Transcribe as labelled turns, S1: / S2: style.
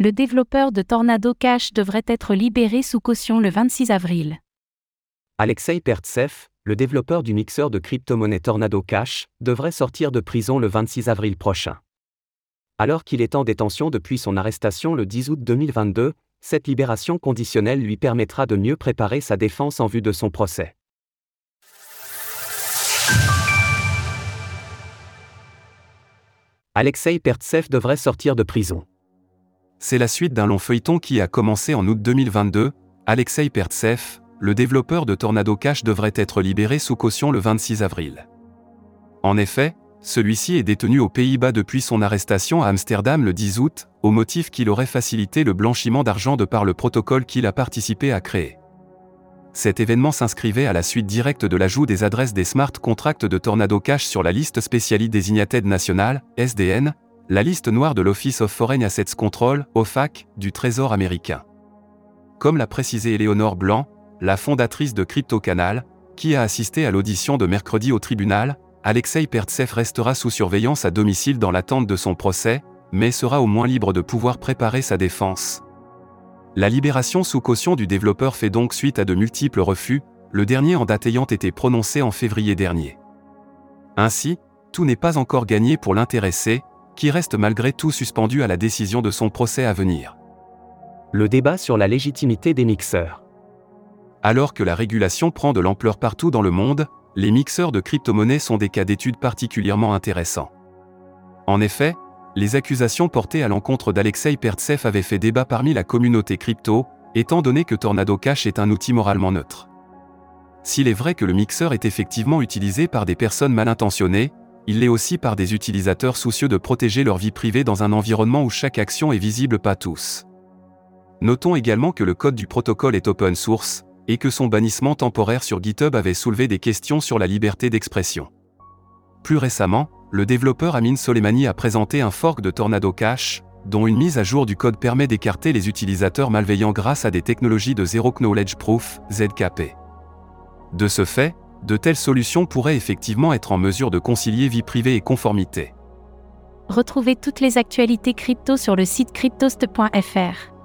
S1: Le développeur de Tornado Cash devrait être libéré sous caution le 26 avril.
S2: Alexei Pertsev, le développeur du mixeur de crypto-monnaie Tornado Cash, devrait sortir de prison le 26 avril prochain. Alors qu'il est en détention depuis son arrestation le 10 août 2022, cette libération conditionnelle lui permettra de mieux préparer sa défense en vue de son procès. Alexei Pertsev devrait sortir de prison.
S3: C'est la suite d'un long feuilleton qui a commencé en août 2022. Alexei Pertsev, le développeur de Tornado Cash devrait être libéré sous caution le 26 avril. En effet, celui-ci est détenu aux Pays-Bas depuis son arrestation à Amsterdam le 10 août, au motif qu'il aurait facilité le blanchiment d'argent de par le protocole qu'il a participé à créer. Cet événement s'inscrivait à la suite directe de l'ajout des adresses des smart contracts de Tornado Cash sur la liste Specially Designated National, SDN, la liste noire de l'Office of Foreign Assets Control, OFAC, du Trésor américain. Comme l'a précisé Eleonore Blanc, la fondatrice de CryptoCanal, qui a assisté à l'audition de mercredi au tribunal, Alexei Pertsev restera sous surveillance à domicile dans l'attente de son procès, mais sera au moins libre de pouvoir préparer sa défense. La libération sous caution du développeur fait donc suite à de multiples refus, le dernier en date ayant été prononcé en février dernier. Ainsi, tout n'est pas encore gagné pour l'intéressé, qui reste malgré tout suspendu à la décision de son procès à venir.
S2: Le débat sur la légitimité des mixeurs.
S3: Alors que la régulation prend de l'ampleur partout dans le monde, les mixeurs de crypto-monnaies sont des cas d'étude particulièrement intéressants. En effet, les accusations portées à l'encontre d'Alexei Pertsev avaient fait débat parmi la communauté crypto, étant donné que Tornado Cash est un outil moralement neutre. S'il est vrai que le mixeur est effectivement utilisé par des personnes mal intentionnées, il l'est aussi par des utilisateurs soucieux de protéger leur vie privée dans un environnement où chaque action est visible pas tous. Notons également que le code du protocole est open source, et que son bannissement temporaire sur GitHub avait soulevé des questions sur la liberté d'expression. Plus récemment, le développeur Amin Soleimani a présenté un fork de Tornado Cash, dont une mise à jour du code permet d'écarter les utilisateurs malveillants grâce à des technologies de Zero Knowledge Proof, ZKP. De ce fait, de telles solutions pourraient effectivement être en mesure de concilier vie privée et conformité.
S1: Retrouvez toutes les actualités crypto sur le site cryptost.fr.